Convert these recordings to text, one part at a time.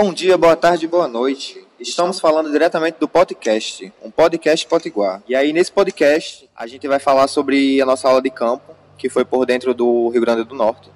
Bom dia, boa tarde, boa noite. Estamos falando diretamente do podcast, um podcast potiguar. E aí, nesse podcast, a gente vai falar sobre a nossa aula de campo, que foi por dentro do Rio Grande do Norte,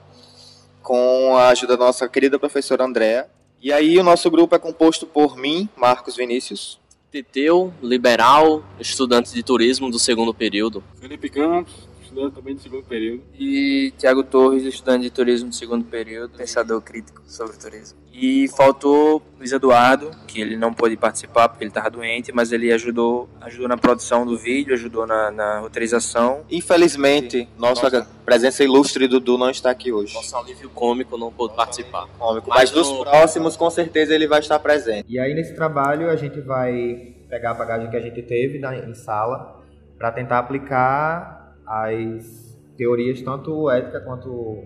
com a ajuda da nossa querida professora Andréa. E aí, o nosso grupo é composto por mim, Marcos Vinícius. Teteu, liberal, estudante de turismo do segundo período. Felipe Campos, estudante também do segundo período. E Tiago Torres, estudante de turismo do segundo período, pensador crítico sobre turismo. E faltou Luiz Eduardo, que ele não pôde participar porque ele estava doente, mas ele ajudou, ajudou na produção do vídeo, ajudou na, na roteirização. Infelizmente, nossa, Nossa. presença ilustre Dudu não está aqui hoje. Nosso alívio cômico não pôde participar. Cômico, Mas mas dos no- próximos, com certeza, ele vai estar presente. E aí nesse trabalho a gente vai pegar a bagagem que a gente teve na, em sala para tentar aplicar as teorias tanto ética quanto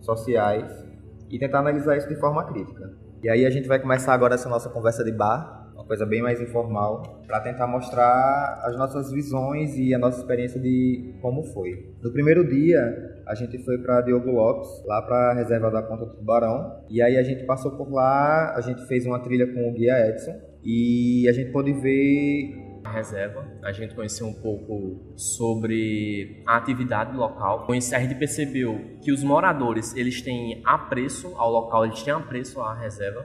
sociais e tentar analisar isso de forma crítica. E aí a gente vai começar agora essa nossa conversa de bar, uma coisa bem mais informal, para tentar mostrar as nossas visões e a nossa experiência de como foi. No primeiro dia, a gente foi para Diogo Lopes, lá para a reserva da Ponta do Tubarão, e aí a gente passou por lá, a gente fez uma trilha com o guia Edson e a gente pôde ver a reserva, a gente conheceu um pouco sobre a atividade local. Conhece- A gente percebeu que os moradores eles têm apreço ao local, eles têm apreço à reserva.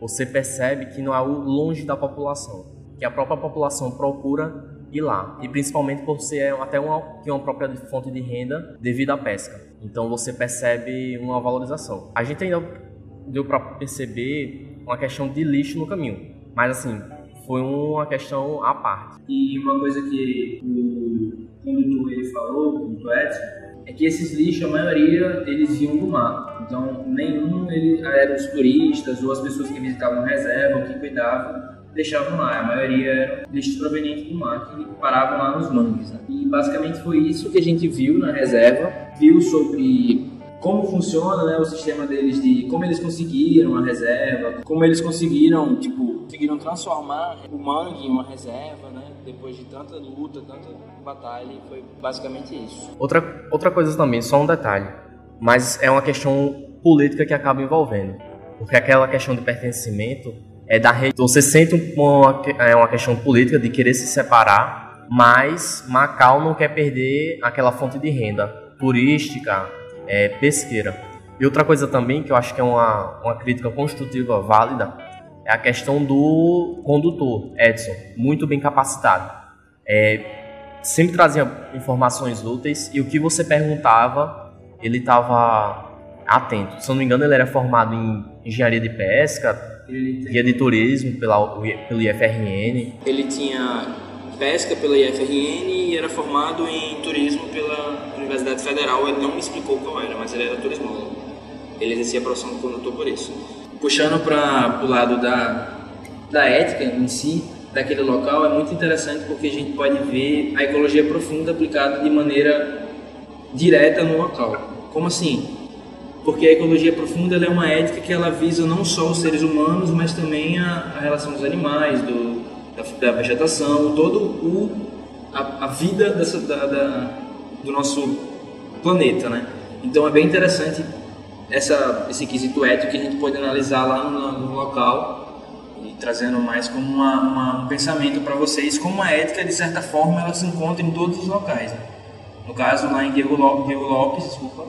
Você percebe que não é longe da população, que a própria população procura ir lá, e principalmente por ser até uma, que é uma própria fonte de renda devido à pesca. Então você percebe uma valorização. A gente ainda deu para perceber uma questão de lixo no caminho, mas assim foi uma questão à parte. E uma coisa que o condutor ele falou, o Edson, é que esses lixos, a maioria, eles vinham do mar. Então, nenhum ele, eram os turistas ou as pessoas que visitavam a reserva ou que cuidavam, deixavam lá. A maioria eram lixos provenientes do mar, que paravam lá nos mangues. né? E basicamente foi isso que a gente viu na reserva. Viu sobre como funciona né, o sistema deles de como eles conseguiram a reserva, como eles conseguiram, tipo, conseguiram transformar o mangue em uma reserva, né? Depois de tanta luta, tanta batalha, e foi basicamente isso. Outra, outra coisa também, só um detalhe, mas é uma questão política que acaba envolvendo. Porque aquela questão de pertencimento é da rede. Você sente uma, é uma questão política de querer se separar, mas Macau não quer perder aquela fonte de renda turística, é, pesqueira. E outra coisa também que eu acho que é uma, uma crítica construtiva válida é a questão do condutor, Edson, muito bem capacitado. É, sempre trazia informações úteis e o que você perguntava, ele estava atento. Se eu não me engano, ele era formado em engenharia de pesca, Ele, guia de turismo pela, pelo IFRN. ele tinha pesca pela IFRN e era formado em turismo pela Universidade Federal. Ele não me explicou qual era, mas ele era turismólogo. Ele exercia a profissão de condutor por isso. Puxando para o lado da, da ética em si, daquele local, é muito interessante porque a gente pode ver a ecologia profunda aplicada de maneira direta no local. Como assim? Porque a ecologia profunda é uma ética que ela visa não só os seres humanos, mas também a, a relação dos animais, do, da, da vegetação, todo o a, a vida dessa, da, da, do nosso planeta, né? Então é bem interessante essa, esse quesito ético que a gente pode analisar lá no, no local e trazendo mais como uma, uma- um pensamento para vocês, como a ética de certa forma ela se encontra em todos os locais. né? No caso lá em Diego Lopes, Diego Lopes desculpa,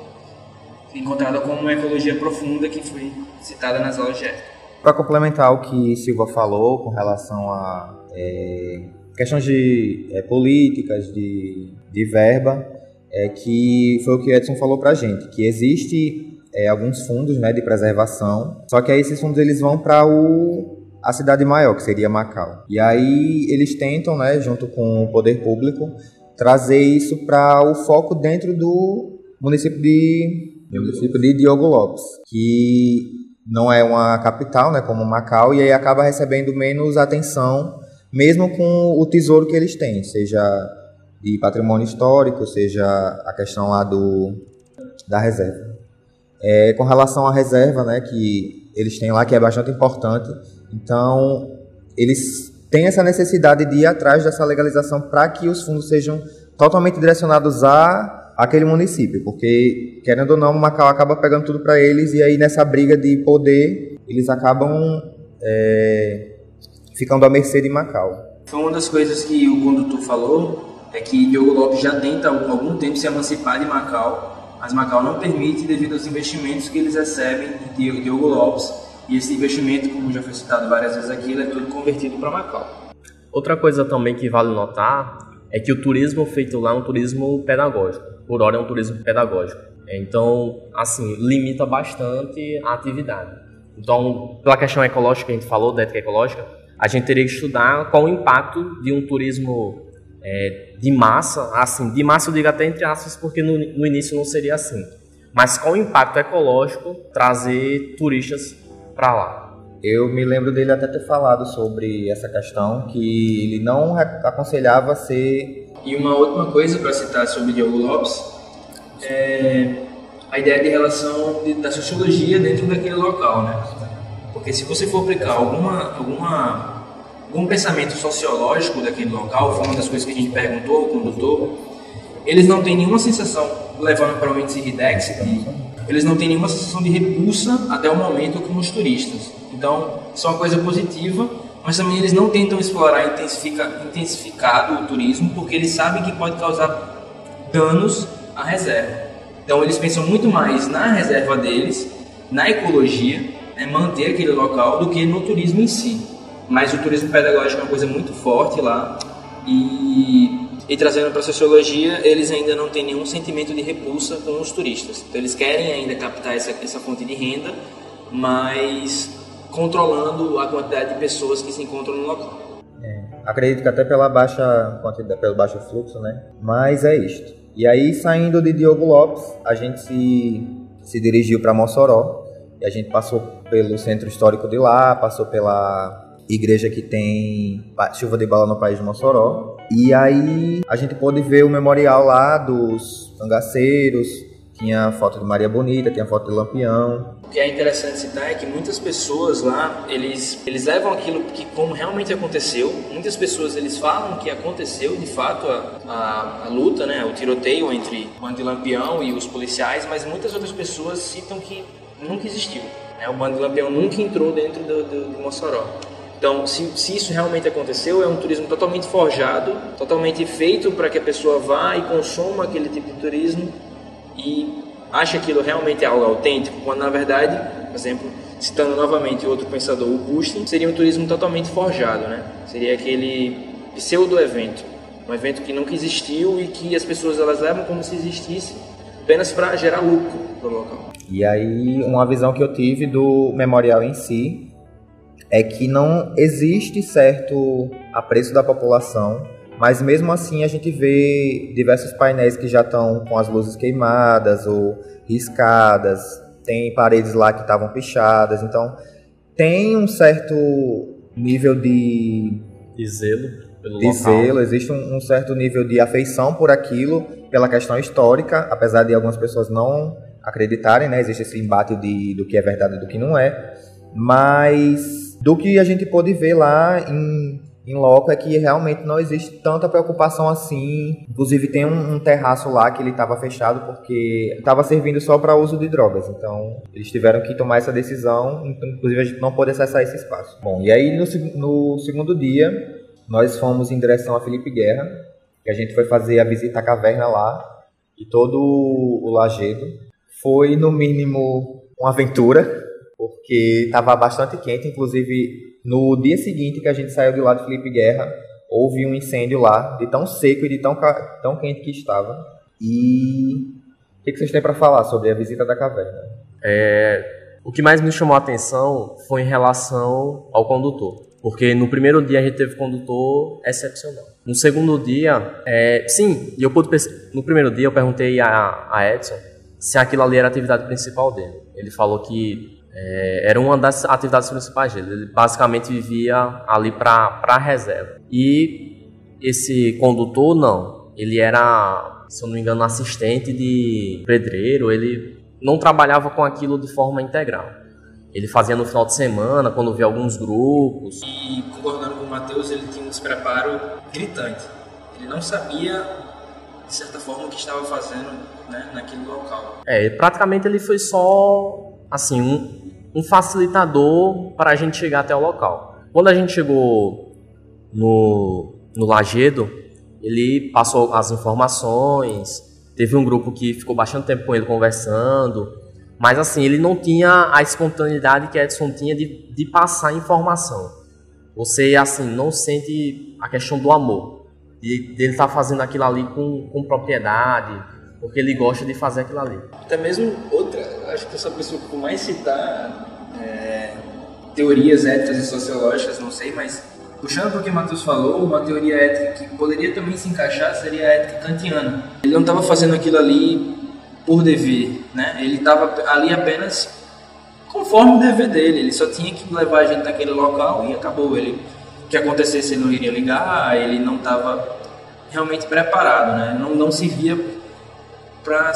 encontrada como uma ecologia profunda que foi citada nas aulas de ética. Para complementar o que Silva falou com relação a é, questões de é, políticas, de, de verba, é que foi o que Edson falou para a gente, que existe é, alguns fundos né, de preservação, só que aí esses fundos eles vão para o a cidade maior, que seria Macau. E aí eles tentam, né, junto com o poder público, trazer isso para o foco dentro do município de município de Diogo Lopes, que não é uma capital, né, como Macau, e aí acaba recebendo menos atenção, mesmo com o tesouro que eles têm, seja de patrimônio histórico, seja a questão lá do da reserva. É, com relação à reserva, né, que eles têm lá, que é bastante importante, então eles têm essa necessidade de ir atrás dessa legalização para que os fundos sejam totalmente direcionados a aquele município, porque querendo ou não, Macau acaba pegando tudo para eles e aí nessa briga de poder eles acabam é, ficando à mercê de Macau. Foi uma das coisas que o condutor falou, é que Diogo Lopes já tenta algum tempo se emancipar de Macau, mas Macau não permite devido aos investimentos que eles recebem de Diogo Lopes, e esse investimento, como já foi citado várias vezes aqui, é tudo convertido para Macau. Outra coisa também que vale notar é que o turismo feito lá é um turismo pedagógico. Por hora é um turismo pedagógico. Então, assim, limita bastante a atividade. Então, pela questão ecológica que a gente falou, da ética ecológica, a gente teria que estudar qual o impacto de um turismo é, de massa, assim, de massa eu digo até entre aspas, porque no, no início não seria assim. Mas qual o impacto ecológico trazer turistas para lá? Eu me lembro dele até ter falado sobre essa questão, que ele não aconselhava ser. E uma última coisa para citar sobre Diogo Lopes é a ideia de relação de, da sociologia dentro daquele local, né? Porque se você for aplicar alguma, alguma, algum pensamento sociológico daquele local, foi uma das coisas que a gente perguntou ao condutor, eles não têm nenhuma sensação, levando para o índice RIDEX, eles não têm nenhuma sensação de repulsa até o momento com os turistas. Então, isso é uma coisa positiva, mas também eles não tentam explorar intensifica, intensificado o turismo, porque eles sabem que pode causar danos à reserva. Então, eles pensam muito mais na reserva deles, na ecologia, né, manter aquele local, do que no turismo em si. Mas o turismo pedagógico é uma coisa muito forte lá e e trazendo para a sociologia, eles ainda não têm nenhum sentimento de repulsa com os turistas. Então, eles querem ainda captar essa, essa fonte de renda, mas controlando a quantidade de pessoas que se encontram no local. É, acredito que até pela baixa quantidade, pelo baixo fluxo, né? Mas é isto. E aí, saindo de Diogo Lopes, a gente se, se dirigiu para Mossoró. E a gente passou pelo centro histórico de lá, passou pela igreja que tem chuva de bala no país de Mossoró. E aí a gente pôde ver o memorial lá dos cangaceiros, tinha foto de Maria Bonita, tinha foto de Lampião. O que é interessante citar é que muitas pessoas lá, eles, eles levam aquilo que como realmente aconteceu. Muitas pessoas eles falam que aconteceu de fato a, a, a luta, né, o tiroteio entre o bando de Lampião e os policiais, mas muitas outras pessoas citam que nunca existiu. Né? O bando de Lampião nunca entrou dentro do, do, de Mossoró. Então, se, se, isso realmente aconteceu, é um turismo totalmente forjado, totalmente feito para que a pessoa vá e consuma aquele tipo de turismo e acha aquilo realmente algo autêntico, quando na verdade, por exemplo, citando novamente outro pensador, o Pustin, seria um turismo totalmente forjado, né? Seria aquele pseudo-evento, um evento que nunca existiu e que as pessoas elas levam como se existisse apenas para gerar lucro para o local. E aí, uma visão que eu tive do memorial em si é que não existe certo apreço da população, mas mesmo assim a gente vê diversos painéis que já estão com as luzes queimadas ou riscadas, tem paredes lá que estavam pichadas, então tem um certo nível de, de zelo pelo de local. zelo, existe um, um certo nível de afeição por aquilo, pela questão histórica, apesar de algumas pessoas não acreditarem, né? Existe esse embate de, do que é verdade e do que não é, mas do que a gente pôde ver lá em, em loco é que realmente não existe tanta preocupação assim. Inclusive tem um, um terraço lá que ele estava fechado porque estava servindo só para uso de drogas. Então eles tiveram que tomar essa decisão. Então, inclusive a gente não pôde acessar esse espaço. Bom, e aí no, no segundo dia nós fomos em direção a Felipe Guerra, que a gente foi fazer a visita à caverna lá e todo o lajedo. Foi no mínimo uma aventura porque estava bastante quente, inclusive no dia seguinte que a gente saiu de lá de Felipe Guerra, houve um incêndio lá, de tão seco e de tão, tão quente que estava. E o que, que vocês têm para falar sobre a visita da caverna? É, o que mais me chamou a atenção foi em relação ao condutor. Porque no primeiro dia a gente teve condutor excepcional. No segundo dia, é, sim, eu pude no primeiro dia eu perguntei a, a Edson se aquilo ali era a atividade principal dele. Ele falou que é, era uma das atividades principais dele. Ele basicamente vivia ali para a reserva. E esse condutor, não. Ele era, se eu não me engano, assistente de pedreiro. Ele não trabalhava com aquilo de forma integral. Ele fazia no final de semana, quando via alguns grupos. E concordando com o Matheus, ele tinha um despreparo gritante. Ele não sabia, de certa forma, o que estava fazendo né, naquele local. É, praticamente ele foi só, assim, um, um facilitador para a gente chegar até o local. Quando a gente chegou no, no Lagedo, ele passou as informações, teve um grupo que ficou bastante tempo com ele conversando, mas assim, ele não tinha a espontaneidade que Edson tinha de, de passar informação. Você, assim, não sente a questão do amor, de, de ele estar tá fazendo aquilo ali com, com propriedade, porque ele gosta de fazer aquilo ali. Até mesmo outra, acho que essa pessoa que mais citar é, teorias éticas e sociológicas, não sei, mas puxando para o que o Matheus falou, uma teoria ética que poderia também se encaixar seria a ética kantiana. Ele não estava fazendo aquilo ali por dever, né? Ele estava ali apenas conforme o dever dele. Ele só tinha que levar a gente naquele local e acabou. Ele o que acontecesse ele não iria ligar, ele não estava realmente preparado, né? Não, não servia para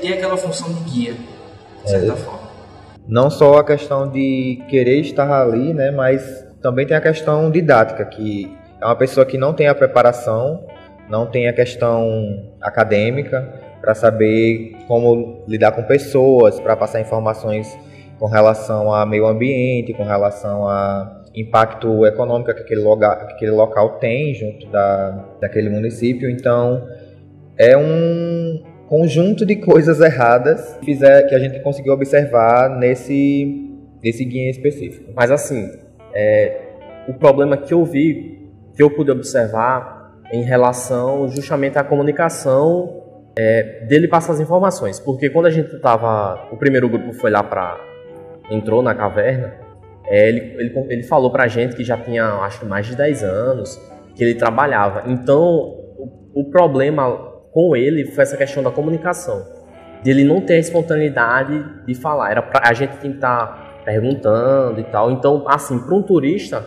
ter aquela função de guia, de certa é, forma. Não só a questão de querer estar ali, né? Mas também tem a questão didática, que é uma pessoa que não tem a preparação, não tem a questão acadêmica para saber como lidar com pessoas, para passar informações com relação a meio ambiente, com relação a impacto econômico que aquele, lugar, que aquele local tem junto da, daquele município. Então, é um conjunto de coisas erradas fizer, que a gente conseguiu observar nesse, nesse guia específico. Mas, assim, é, o problema que eu vi, que eu pude observar em relação justamente à comunicação é, dele passar as informações. Porque quando a gente estava. O primeiro grupo foi lá para. entrou na caverna, é, ele, ele, ele falou pra gente que já tinha, acho que mais de 10 anos, que ele trabalhava. Então, o, o problema com ele foi essa questão da comunicação. De ele não ter a espontaneidade de falar. Era pra, a gente tem que estar tá perguntando e tal. Então, assim, para um turista,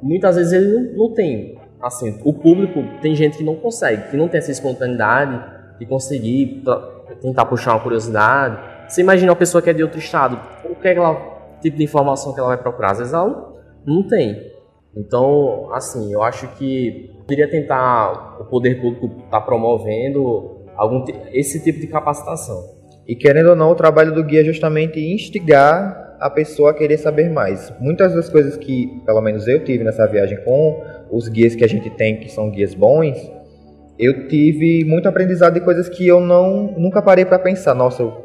muitas vezes ele não, não tem. Assim, o público tem gente que não consegue, que não tem essa espontaneidade de conseguir tentar puxar uma curiosidade. Você imagina uma pessoa que é de outro estado, o que é aquela tipo de informação que ela vai procurar? Às vezes ela não, não tem. Então, assim, eu acho que poderia tentar o poder público estar tá promovendo algum esse tipo de capacitação. E querendo ou não, o trabalho do guia é justamente instigar a pessoa a querer saber mais. Muitas das coisas que, pelo menos eu tive nessa viagem com os guias que a gente tem, que são guias bons, eu tive muito aprendizado de coisas que eu não nunca parei para pensar. Nossa, eu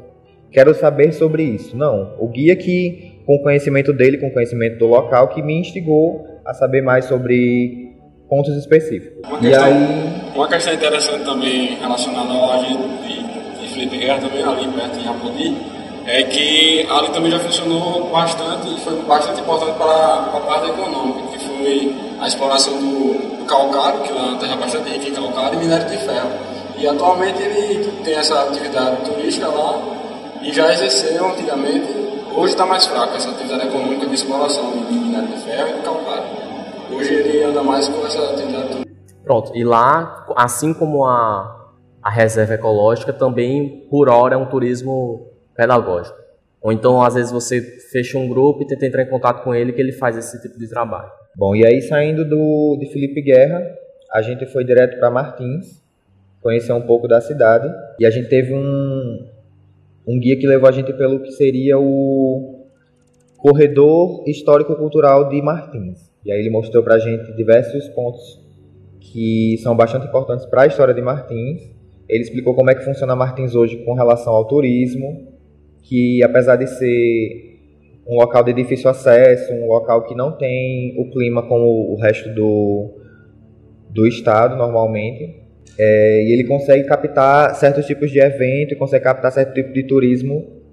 quero saber sobre isso. Não, o guia que com o conhecimento dele, com o conhecimento do local, que me instigou a saber mais sobre pontos específicos. Uma questão, e aí... uma questão interessante também relacionada ao agente de, de Felipe Guerra, também ali perto em Rapodi, é que ali também já funcionou bastante e foi bastante importante para, para a parte econômica, que foi a exploração do, calcário, que é uma terra bastante rica em calcário, e minério de ferro. E atualmente ele tem essa atividade turística lá e já exerceu antigamente, hoje está mais fraca essa atividade econômica de exploração de minério de ferro e de calcário. Hoje ele anda mais com essa atividade. Pronto, e lá, assim como a, a reserva ecológica, também por hora é um turismo pedagógico. Ou então, às vezes, você fecha um grupo e tenta entrar em contato com ele que ele faz esse tipo de trabalho. Bom, e aí saindo do, de Felipe Guerra, a gente foi direto para Martins, conhecer um pouco da cidade, e a gente teve um, um guia que levou a gente pelo que seria o corredor histórico-cultural de Martins. E aí ele mostrou para a gente diversos pontos que são bastante importantes para a história de Martins. Ele explicou como é que funciona Martins hoje com relação ao turismo, que apesar de ser um local de difícil acesso, um local que não tem o clima como o resto do, do estado normalmente. É, e ele consegue captar certos tipos de evento e consegue captar certo tipo de turismo,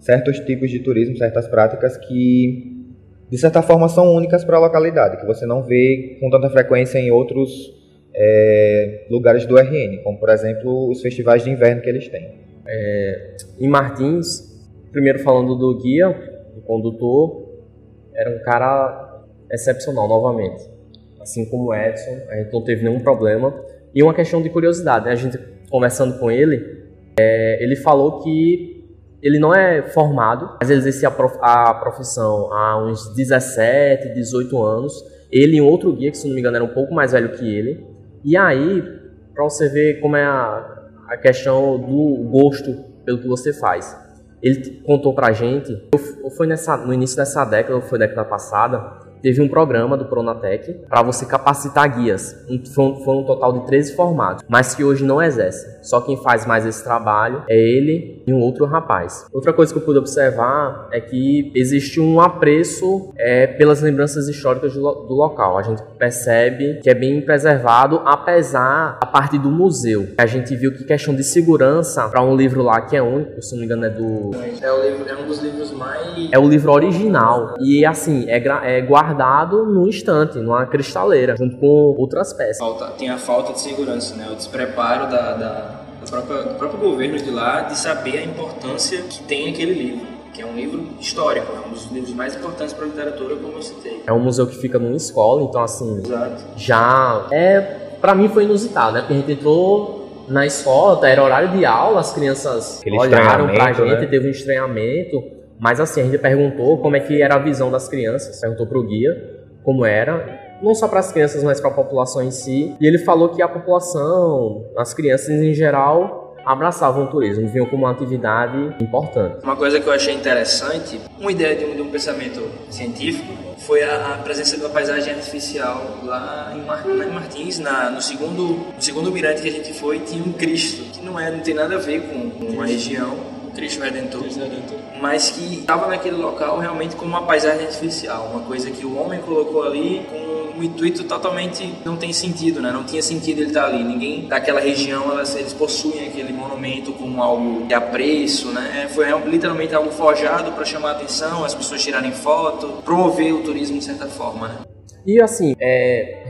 certos tipos de turismo, certas práticas que de certa forma são únicas para a localidade, que você não vê com tanta frequência em outros é, lugares do RN, como por exemplo os festivais de inverno que eles têm. É, em Martins, primeiro falando do guia, o condutor era um cara excepcional, novamente. Assim como o Edson, a gente não teve nenhum problema. E uma questão de curiosidade, né? a gente conversando com ele, é, ele falou que ele não é formado, mas ele exercia a, prof, a profissão há uns 17, 18 anos. Ele e outro guia, que se não me engano era um pouco mais velho que ele. E aí, para você ver como é a, a questão do gosto pelo que você faz. ele contou pra gente, ou foi nessa, no início dessa década, ou foi década passada, teve um programa do Pronatec para você capacitar guias. Foi um, total de 13 formados, mas que hoje não exercem. Só quem faz mais esse trabalho é ele e um outro rapaz. Outra coisa que eu pude observar é que existe um apreço é, pelas lembranças históricas do, do, local. A gente percebe que é bem preservado, apesar da parte do museu. A gente viu que questão de segurança para um livro lá que é único, se não me engano é do é, livro, é um dos livros mais é o livro original e assim é, é guardado guardado num estante, numa cristaleira, junto com outras peças. Falta, tem a falta de segurança, né? o despreparo da, da, da própria, do próprio governo de lá de saber a importância que tem aquele livro que é um livro histórico, é um dos livros mais importantes para a literatura, como eu citei. É um museu que fica numa escola, então assim, Exato. já é para mim foi inusitado, né? Porque a gente entrou na escola, era horário de aula, as crianças Aquele olharam pra gente, né? teve um estranhamento. Mas assim, a gente perguntou como é que era a visão das crianças, perguntou pro guia como era, não só para as crianças, mas para a população em si. E ele falou que a população, as crianças em geral, abraçavam o turismo, viam como uma atividade importante. Uma coisa que eu achei interessante, uma ideia de um, de um pensamento científico, foi a, a, presença da paisagem artificial lá em, Mar, em Martins, na, no, segundo, segundo mirante que a gente foi, tinha um Cristo, que não, é, não tem nada a ver com, com a região Cristo Redentor, Cristo Redentor. mas que estava naquele local realmente como uma paisagem artificial, uma coisa que o homem colocou ali com um intuito totalmente não tem sentido, né? Não tinha sentido ele estar ali. Ninguém daquela região elas, eles possuem aquele monumento como algo de apreço, né? É, foi literalmente algo forjado para chamar a atenção, as pessoas tirarem foto, promover o turismo de certa forma. Né? E assim, é,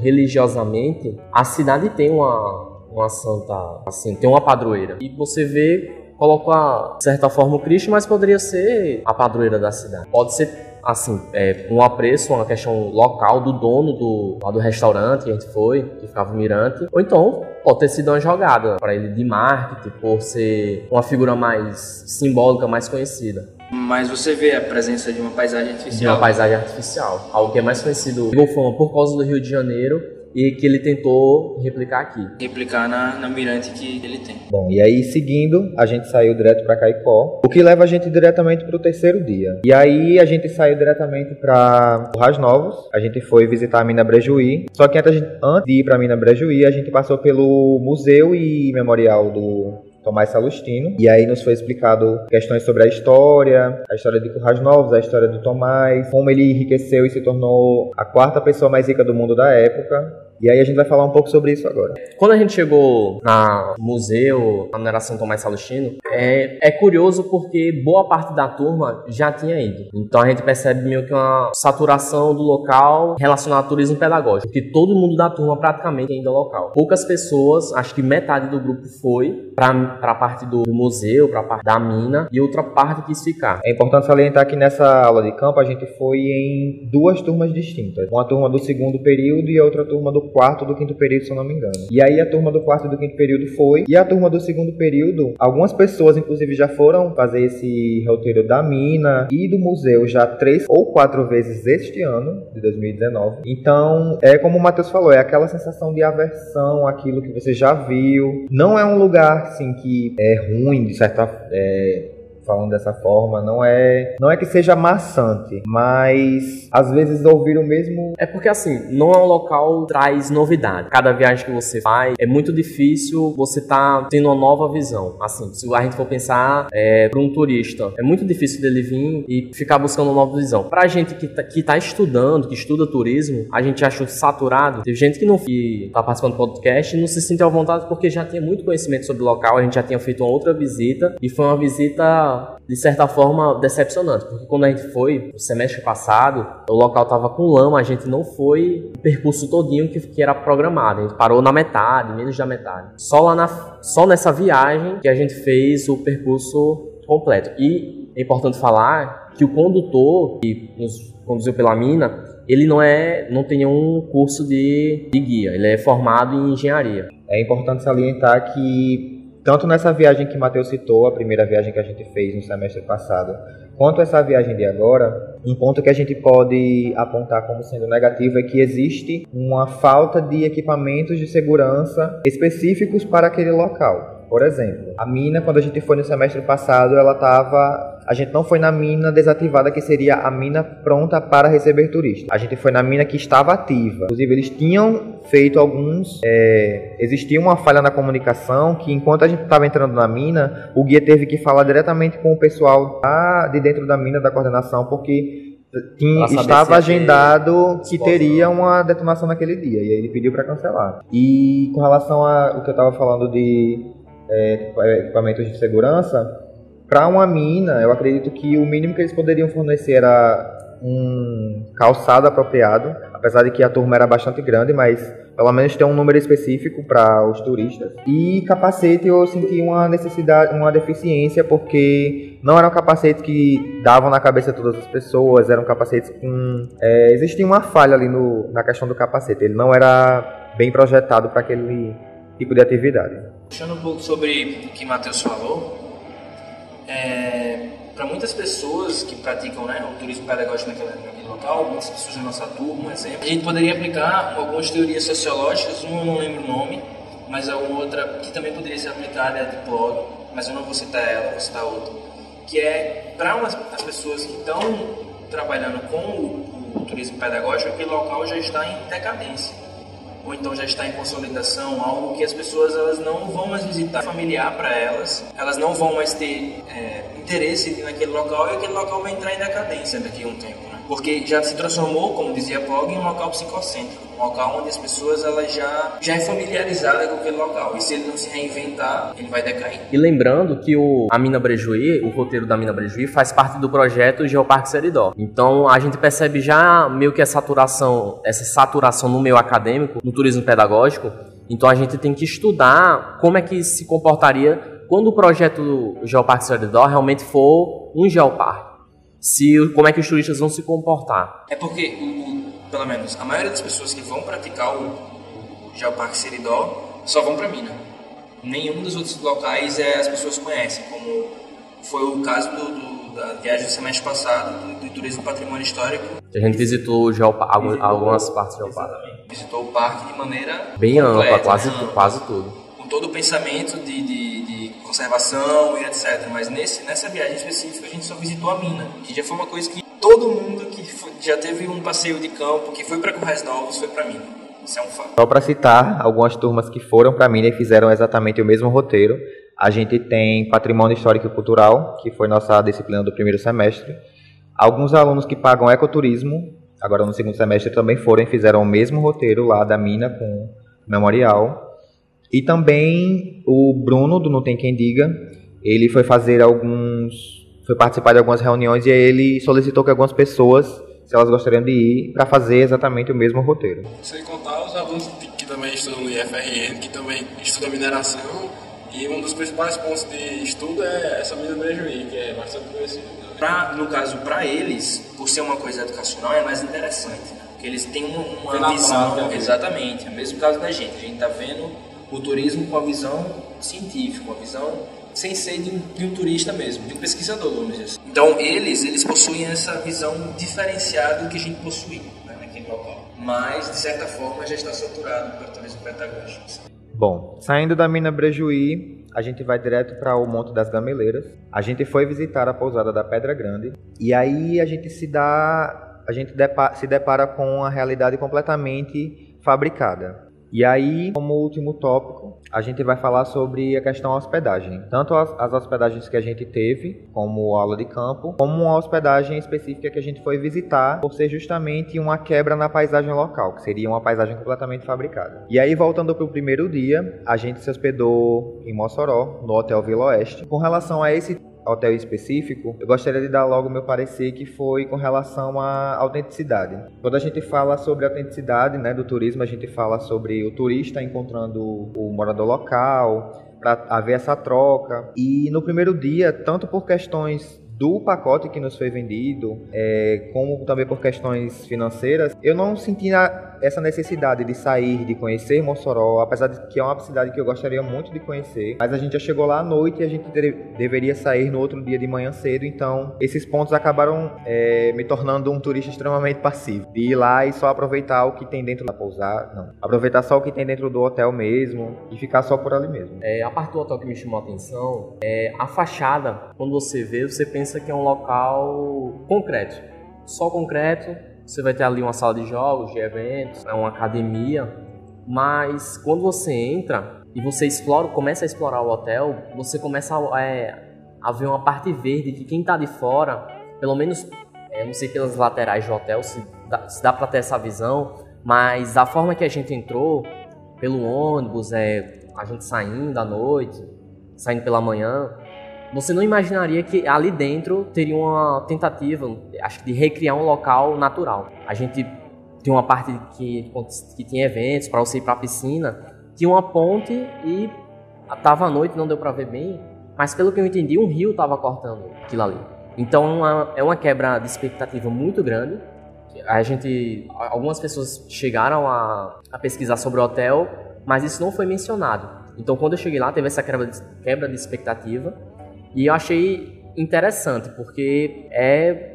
religiosamente, a cidade tem uma, uma santa, assim, tem uma padroeira. E você vê colocar, de certa forma, o Cristo, mas poderia ser a padroeira da cidade. Pode ser, assim, é, um apreço, uma questão local do dono do, do restaurante que a gente foi, que ficava no Mirante, ou então pode ter sido uma jogada para ele de marketing, por ser uma figura mais simbólica, mais conhecida. Mas você vê a presença de uma paisagem artificial. De uma paisagem artificial. Algo que é mais conhecido por causa do Rio de Janeiro e que ele tentou replicar aqui. Replicar na, na mirante que ele tem. Bom, e aí seguindo, a gente saiu direto para Caicó, o que leva a gente diretamente para o terceiro dia. E aí a gente saiu diretamente para Ras Novos, a gente foi visitar a mina Brejuí, só que antes, antes de ir para a mina Brejuí, a gente passou pelo museu e memorial do Tomás Salustino. E aí nos foi explicado questões sobre a história, a história de Currais Novos, a história do Tomás, como ele enriqueceu e se tornou a quarta pessoa mais rica do mundo da época. E aí a gente vai falar um pouco sobre isso agora. Quando a gente chegou na museu, na mineração Tomás Salustino, é, é curioso porque boa parte da turma já tinha ido. Então a gente percebe meio que uma saturação do local relacionada ao turismo pedagógico, porque todo mundo da turma praticamente ainda é local. Poucas pessoas, acho que metade do grupo foi para a parte do museu, para a parte da mina, e outra parte quis ficar. É importante salientar que nessa aula de campo a gente foi em duas turmas distintas. Uma turma do segundo período e a outra turma do quarto do quinto período, se eu não me engano. E aí a turma do quarto e do quinto período foi, e a turma do segundo período, algumas pessoas inclusive já foram fazer esse roteiro da mina e do museu já três ou quatro vezes este ano, de 2019. Então, é como o Matheus falou, é aquela sensação de aversão àquilo que você já viu. Não é um lugar assim que é ruim de certa é, falando dessa forma, não é, não é que seja maçante, mas às vezes ouvir o mesmo. É porque assim, não é um local traz novidade. Cada viagem que você faz é muito difícil você tá tendo uma nova visão. Assim, se a gente for pensar é, para um turista, é muito difícil dele vir e ficar buscando uma nova visão. Pra gente que tá, que tá estudando, que estuda turismo, a gente achou saturado. Teve gente que não que tá participando do podcast e não se sentiu à vontade porque já tinha muito conhecimento sobre o local, a gente já tinha feito uma outra visita e foi uma visita de certa forma, decepcionante, porque quando a gente foi, no semestre passado, o local tava com lama, a gente não foi o percurso todinho que, que era programado, a gente parou na metade, menos da metade. Só, lá na, só nessa viagem que a gente fez o percurso completo. E é importante falar que o condutor que nos conduziu pela mina, ele não é, não tem um curso de, de guia, ele é formado em engenharia. É importante salientar que tanto nessa viagem que Matheus citou, a primeira viagem que a gente fez no semestre passado, quanto essa viagem de agora, um ponto que a gente pode apontar como sendo negativo é que existe uma falta de equipamentos de segurança específicos para aquele local. Por exemplo, a mina, quando a gente foi no semestre passado, ela estava. A gente não foi na mina desativada, que seria a mina pronta para receber turistas. A gente foi na mina que estava ativa. Inclusive, eles tinham feito alguns. É, existia uma falha na comunicação que, enquanto a gente estava entrando na mina, o guia teve que falar diretamente com o pessoal de dentro da mina da coordenação, porque tinha, estava agendado que teria uma detonação naquele dia. E aí ele pediu para cancelar. E com relação ao que eu estava falando de é, equipamentos de segurança, para uma mina, eu acredito que o mínimo que eles poderiam fornecer era um calçado apropriado, apesar de que a turma era bastante grande, mas pelo menos ter um número específico para os turistas. E capacete eu senti uma necessidade, uma deficiência, porque não eram capacetes que davam na cabeça de todas as pessoas, eram capacetes com. É, existia uma falha ali no, na questão do capacete, ele não era bem projetado para aquele tipo de atividade. Puxando um pouco sobre o que Matheus falou, é, para muitas pessoas que praticam né, o turismo pedagógico naquele, naquele local, muitas pessoas da nossa turma, um exemplo, a gente poderia aplicar algumas teorias sociológicas, uma eu não lembro o nome, mas a outra que também poderia ser aplicada é a de Plod, mas eu não vou citar ela, vou citar outra, que é para as pessoas que estão trabalhando com o, o turismo pedagógico, aquele local já está em decadência ou então já está em consolidação, algo que as pessoas elas não vão mais visitar, familiar para elas, elas não vão mais ter é, interesse naquele local e aquele local vai entrar em decadência daqui a um tempo, né? Porque já se transformou, como dizia Pog, em um local psicocêntrico, um local onde as pessoas elas já já é familiarizada com aquele local e se ele não se reinventar, ele vai decair. E lembrando que o a Mina Brejuí, o roteiro da Mina Brejuí faz parte do projeto Geoparque Seridó. Então a gente percebe já meio que a saturação, essa saturação no meio acadêmico, no turismo pedagógico. Então a gente tem que estudar como é que se comportaria quando o projeto Geoparque Seridó realmente for um geoparque se como é que os turistas vão se comportar. É porque, pelo menos, a maioria das pessoas que vão praticar o, o Geoparque Seridó só vão para Mina. Nenhum dos outros locais é, as pessoas conhecem, como foi o caso do, do, da viagem do semestre passado do, do Turismo Patrimônio Histórico. A gente visitou o Geoparque, visitou, algumas partes do Geoparque. Visitou o parque de maneira bem completa, ampla, quase, quase tudo. Com todo o pensamento de, de conservação e etc. Mas nesse, nessa viagem específica a gente só visitou a mina, que já foi uma coisa que todo mundo que foi, já teve um passeio de campo, que foi para Corrais Novos, foi para mina. Isso é um fato. Só para citar algumas turmas que foram para mina e fizeram exatamente o mesmo roteiro. A gente tem Patrimônio Histórico e Cultural, que foi nossa disciplina do primeiro semestre. Alguns alunos que pagam ecoturismo, agora no segundo semestre também foram e fizeram o mesmo roteiro lá da mina com memorial. E também o Bruno, do Não Tem Quem Diga, ele foi fazer alguns. foi participar de algumas reuniões e aí ele solicitou que algumas pessoas, se elas gostariam de ir, para fazer exatamente o mesmo roteiro. Sem contar os alunos que também estudam no IFRN, que também estudam mineração, e um dos principais pontos de estudo é essa mina Brejuí, que é bastante conhecida. Pra, no caso, para eles, por ser uma coisa educacional, é mais interessante, né? porque eles têm uma, uma visão. Prática, exatamente, é o mesmo caso da gente. A gente está vendo o turismo com a visão científica, uma visão sem ser de um, de um, turista mesmo, de um pesquisador, vamos dizer assim. Então, eles, eles possuem essa visão diferenciada que a gente possui né, naquele local. Mas, de certa forma, já está saturado pelo turismo pedagógico. Bom, saindo da mina Brejuí, a gente vai direto para o Monte das Gameleiras. A gente foi visitar a pousada da Pedra Grande e aí a gente se dá, a gente se depara com a realidade completamente fabricada. E aí, como último tópico, a gente vai falar sobre a questão da hospedagem. Tanto as, as, hospedagens que a gente teve, como aula de campo, como uma hospedagem específica que a gente foi visitar, por ser justamente uma quebra na paisagem local, que seria uma paisagem completamente fabricada. E aí, voltando para o primeiro dia, a gente se hospedou em Mossoró, no Hotel Vila Oeste. Com relação a esse hotel específico, eu gostaria de dar logo meu parecer que foi com relação à autenticidade. Quando a gente fala sobre autenticidade né, do turismo, a gente fala sobre o turista encontrando o morador local, para haver essa troca. E no primeiro dia, tanto por questões do pacote que nos foi vendido, é, como também por questões financeiras, eu não senti essa necessidade de sair, de conhecer Mossoró, apesar de que é uma cidade que eu gostaria muito de conhecer. Mas a gente já chegou lá à noite e a gente deveria sair no outro dia de manhã cedo, então esses pontos acabaram é, me tornando um turista extremamente passivo. De ir lá e só aproveitar o que tem dentro da pousada, não. Aproveitar só o que tem dentro do hotel mesmo e ficar só por ali mesmo. É, a parte do hotel que me chamou a atenção é a fachada. Quando você vê, você pensa que é um local concreto. Só concreto, você vai ter ali uma sala de jogos, de eventos, é uma academia, mas quando você entra e você explora, começa a explorar o hotel, você começa a, é, a ver uma parte verde que quem está de fora, pelo menos, é, não sei pelas laterais do hotel se dá, se dá para ter essa visão, mas a forma que a gente entrou, pelo ônibus, é, a gente saindo à noite, saindo pela manhã, você não imaginaria que ali dentro teria uma tentativa, acho que de recriar um local natural. A gente tem uma parte que, que tinha eventos para você ir para a piscina, tinha uma ponte e estava à noite, não deu para ver bem, mas pelo que eu entendi, um rio estava cortando aquilo ali. Então é uma, é uma quebra de expectativa muito grande. A gente, algumas pessoas chegaram a, a pesquisar sobre o hotel, mas isso não foi mencionado. Então quando eu cheguei lá, teve essa quebra de, quebra de expectativa e eu achei interessante, porque é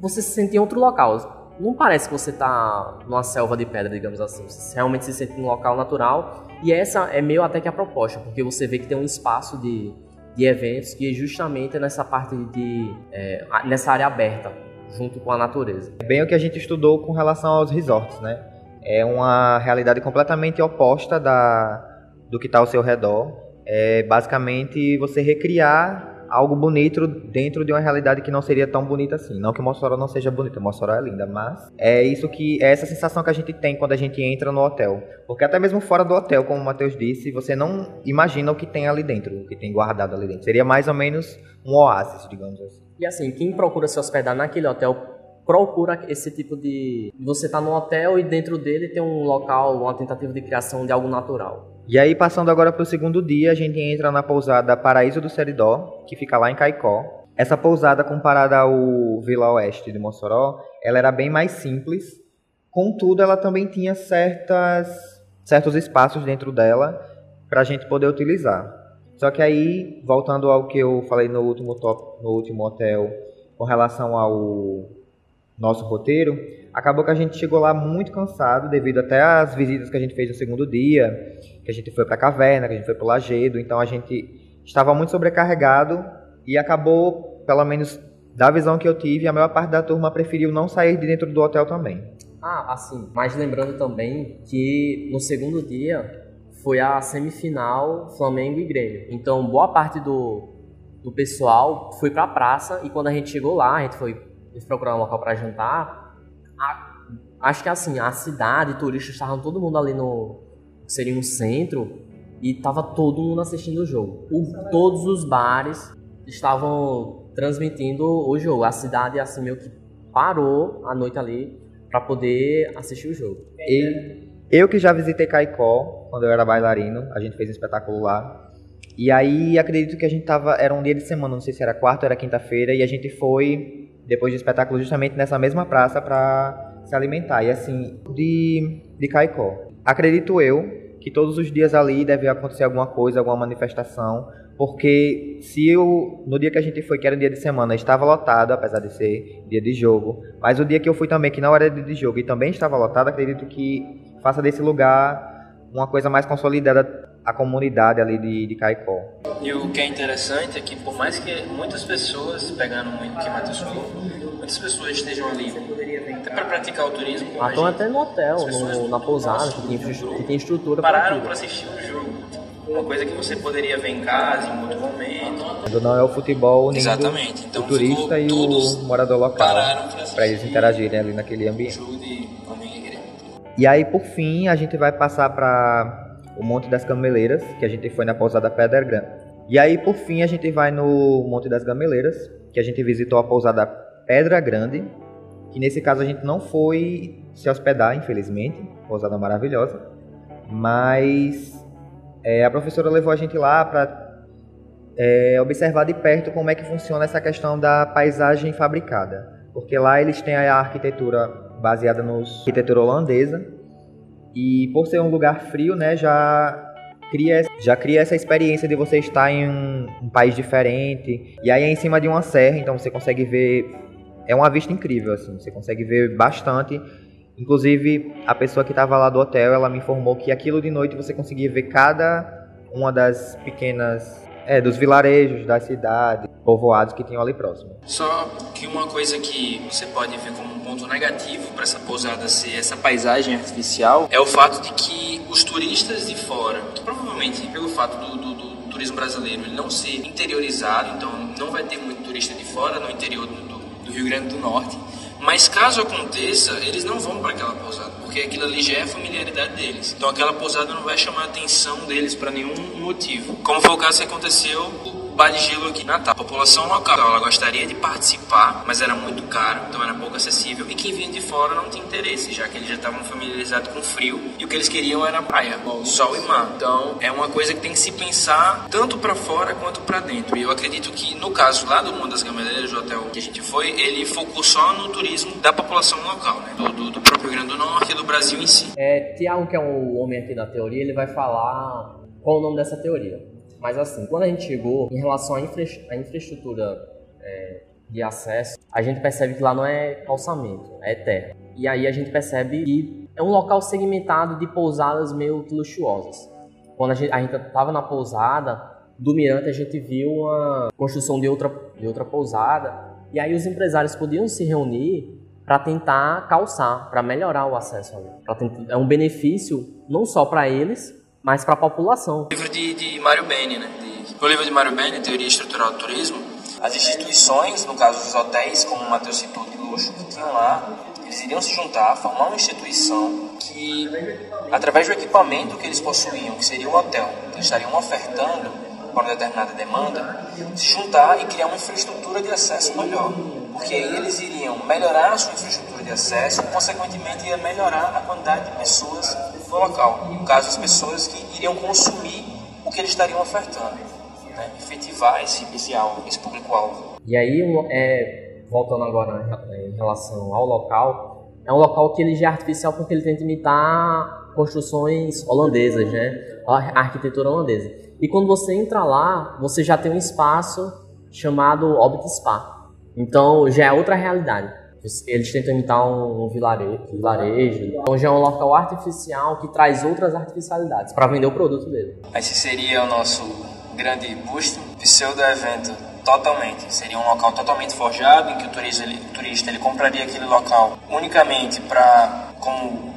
você se sente em outro local. Não parece que você está numa selva de pedra, digamos assim. Você realmente se sente num local natural. E essa é meio até que a proposta, porque você vê que tem um espaço de, de eventos que é justamente nessa parte de. É, nessa área aberta, junto com a natureza. É bem o que a gente estudou com relação aos resorts, né? É uma realidade completamente oposta da, do que está ao seu redor. É basicamente você recriar algo bonito dentro de uma realidade que não seria tão bonita assim. Não que Mossoró não seja bonita, Mossoró é linda, mas é isso que é essa sensação que a gente tem quando a gente entra no hotel. Porque até mesmo fora do hotel, como o Matheus disse, você não imagina o que tem ali dentro, o que tem guardado ali dentro. Seria mais ou menos um oásis, digamos assim. E assim, quem procura se hospedar naquele hotel procura esse tipo de. Você tá no hotel e dentro dele tem um local, uma tentativa de criação de algo natural. E aí, passando agora para o segundo dia, a gente entra na pousada Paraíso do Seridó, que fica lá em Caicó. Essa pousada, comparada ao Vila Oeste de Mossoró, ela era bem mais simples. Contudo, ela também tinha certas, certos espaços dentro dela para a gente poder utilizar. Só que aí, voltando ao que eu falei no último, top, no último hotel, com relação ao nosso roteiro, acabou que a gente chegou lá muito cansado, devido até às visitas que a gente fez no segundo dia, que a gente foi para a caverna, que a gente foi para o lajedo, então a gente estava muito sobrecarregado e acabou, pelo menos da visão que eu tive, a maior parte da turma preferiu não sair de dentro do hotel também. Ah, assim, mas lembrando também que no segundo dia foi a semifinal Flamengo e Grêmio. Então, boa parte do, do pessoal foi para a praça e quando a gente chegou lá, a gente foi procurar um local para jantar, acho que assim, a cidade, turistas estavam todo mundo ali no seria um centro e tava todo mundo assistindo o jogo. O, todos os bares estavam transmitindo o jogo. A cidade assim meio que parou a noite ali para poder assistir o jogo. E eu que já visitei Caicó quando eu era bailarino, a gente fez um espetáculo lá. E aí acredito que a gente tava, era um dia de semana, não sei se era quarta ou era quinta-feira, e a gente foi depois do espetáculo justamente nessa mesma praça para se alimentar. E assim, de, de Caicó. Acredito eu que todos os dias ali deve acontecer alguma coisa, alguma manifestação, porque se eu, no dia que a gente foi, que era dia de semana, estava lotado, apesar de ser dia de jogo, mas o dia que eu fui também, que não era dia de jogo e também estava lotado, acredito que faça desse lugar uma coisa mais consolidada a comunidade ali de, de Caicó. E o que é interessante é que por mais que muitas pessoas, pegando muito o que Matheus falou, muitas pessoas estejam ali praticar o turismo. Ah, estão até no hotel, no, na pousada, que tem, que tem estrutura Pararam para assistir o jogo. Uma coisa que você poderia ver em casa em outro momento. Não é o futebol unindo Exatamente. Então, o turista e o morador local para eles interagirem ali naquele ambiente. E aí, por fim, a gente vai passar para o Monte das Gameleiras, que a gente foi na pousada Pedra Grande. E aí, por fim, a gente vai no Monte das Gameleiras, que a gente visitou a pousada Pedra Grande, que nesse caso a gente não foi se hospedar, infelizmente, pousada maravilhosa, mas é, a professora levou a gente lá para é, observar de perto como é que funciona essa questão da paisagem fabricada. Porque lá eles têm a arquitetura baseada na arquitetura holandesa e por ser um lugar frio, né, já cria, já cria essa experiência de você estar em um, um país diferente. E aí é em cima de uma serra, então você consegue ver. É uma vista incrível, assim. Você consegue ver bastante. Inclusive, a pessoa que estava lá do hotel, ela me informou que aquilo de noite você conseguia ver cada uma das pequenas é, dos vilarejos, das cidades, povoados que tinham ali próximo. Só que uma coisa que você pode ver como um ponto negativo para essa pousada ser essa paisagem artificial é o fato de que os turistas de fora, provavelmente pelo fato do, do, do turismo brasileiro ele não ser interiorizado, então não vai ter muito turista de fora no interior do, do Rio Grande do Norte, mas caso aconteça, eles não vão para aquela pousada porque aquilo ali já é a familiaridade deles. Então aquela pousada não vai chamar a atenção deles para nenhum motivo. Como foi o caso que aconteceu Bar de Gelo aqui em Natal. A população local ela gostaria de participar, mas era muito caro, então era pouco acessível. E quem vinha de fora não tinha interesse, já que eles já estavam familiarizados com frio e o que eles queriam era praia, sol e mar. Então é uma coisa que tem que se pensar tanto para fora quanto para dentro. E eu acredito que no caso lá do Mundo das Gameleiras, do hotel que a gente foi, ele focou só no turismo da população local, né? do, do, do próprio Rio Grande do Norte do Brasil em si. É, Tiago, que é o homem aqui da teoria, ele vai falar qual o nome dessa teoria. Mas assim, quando a gente chegou, em relação à, infra à infraestrutura é, de acesso, a gente percebe que lá não é calçamento, é terra. E aí a gente percebe que é um local segmentado de pousadas meio luxuosas. Quando a gente estava na pousada, do Mirante a gente viu uma construção de outra, de outra pousada. E aí os empresários podiam se reunir para tentar calçar, para melhorar o acesso ali. Tentar, é um benefício não só para eles, mas para a população. O livro de, de Mário Beni, né? De, no livro de Mário Beni, Teoria Estrutural do Turismo, as instituições, no caso os hotéis, como o Matheus citou de luxo, que tinham lá, eles iriam se juntar, formar uma instituição que, através do equipamento que eles possuíam, que seria o hotel, eles estariam ofertando para uma determinada demanda, se juntar e criar uma infraestrutura de acesso melhor. Porque aí eles iriam melhorar a sua infraestrutura de acesso, consequentemente ia melhorar a quantidade de pessoas no local. No caso, as pessoas que iriam consumir o que eles estariam ofertando. Né? Efetivar esse, esse, esse público-alvo. E aí, é, voltando agora em relação ao local, é um local que ele já é artificial porque ele tenta imitar construções holandesas, né? A arquitetura holandesa. E quando você entra lá, você já tem um espaço chamado Hobbit Spa. Então já é outra realidade. Eles tentam imitar um vilarejo, vilarejo. Então já é um local artificial que traz outras artificialidades para vender o produto dele. Esse seria o nosso grande busto, pseudo evento totalmente. Seria um local totalmente forjado em que o turista ele, o turista, ele compraria aquele local unicamente para como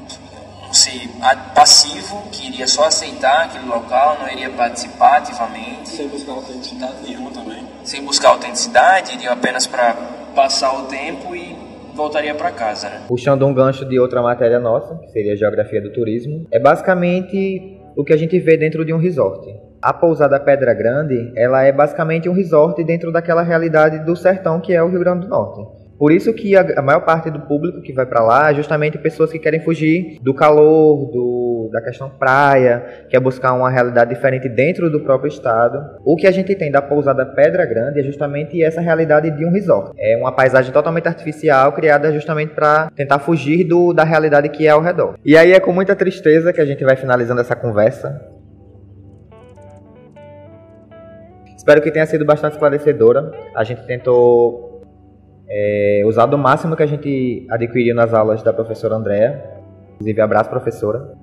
um ser passivo que iria só aceitar aquele local, não iria participar ativamente. Sem buscar autenticidade nenhuma também. Sem buscar autenticidade, iria apenas para passar o tempo e voltaria para casa, né? Puxando um gancho de outra matéria nossa, que seria a Geografia do Turismo, é basicamente o que a gente vê dentro de um resort. A pousada Pedra Grande, ela é basicamente um resort dentro daquela realidade do sertão que é o Rio Grande do Norte. Por isso que a, a maior parte do público que vai para lá é justamente pessoas que querem fugir do calor, do, da questão praia, quer buscar uma realidade diferente dentro do próprio estado. O que a gente tem da pousada Pedra Grande é justamente essa realidade de um resort. É uma paisagem totalmente artificial criada justamente para tentar fugir do, da realidade que é ao redor. E aí é com muita tristeza que a gente vai finalizando essa conversa. Espero que tenha sido bastante esclarecedora. A gente tentou é, usado o máximo que a gente adquiriu nas aulas da professora Andréa. Inclusive, abraço, professora.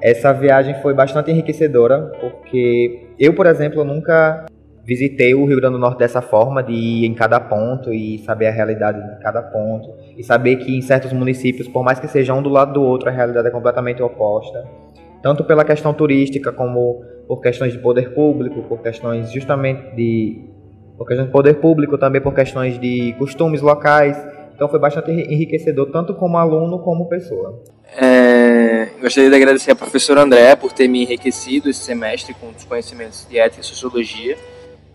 Essa viagem foi bastante enriquecedora, porque eu, por exemplo, nunca visitei o Rio Grande do Norte dessa forma, de ir em cada ponto e saber a realidade de cada ponto. E saber que em certos municípios, por mais que sejam um do lado do outro, a realidade é completamente oposta. Tanto pela questão turística, como por questões de poder público, por questões justamente de por questões de poder público, também por questões de costumes locais. Então foi bastante enriquecedor, tanto como aluno como pessoa. É, gostaria de agradecer à professora André por ter me enriquecido esse semestre com os conhecimentos de ética e sociologia.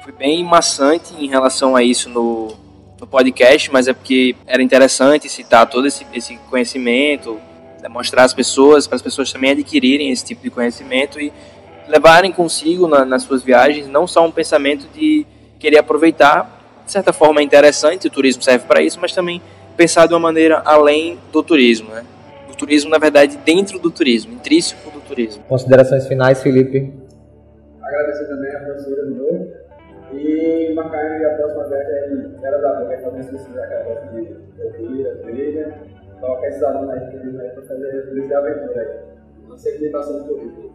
Fui bem maçante em relação a isso no, no podcast, mas é porque era interessante citar todo esse, esse conhecimento, demonstrar às pessoas, para as pessoas também adquirirem esse tipo de conhecimento e levarem consigo na, nas suas viagens não só um pensamento de querer aproveitar, de certa forma é interessante, o turismo serve para isso, mas também pensar de uma maneira além do turismo, né? O turismo, na verdade, dentro do turismo, intrínseco do turismo. Considerações finais, Felipe? Agradecer também a professora de novo e marcar a próxima viagem era da boa, fazer se você já gosta de ouvir, a trilha, colocar esses alunos aí para fazer turismo de aventura aí. Não sei que passando por isso.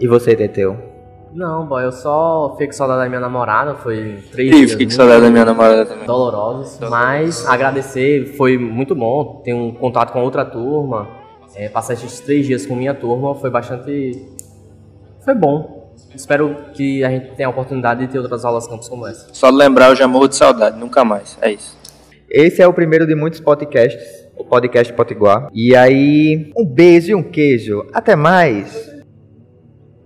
E você, Teteu? Não, boy, eu só fiquei com saudade da minha namorada, foi três E dias fiquei com saudade da minha namorada também. dolorosos, mas agradecer, foi muito bom ter um contato com outra turma, é, passar esses três dias com minha turma foi bastante, foi bom. Espero que a gente tenha a oportunidade de ter outras aulas campus como essa. Só lembrar, eu já morro de saudade, nunca mais. É isso. Esse é o primeiro de muitos podcasts, o podcast Potiguar. E aí, um beijo e um queijo. Até mais!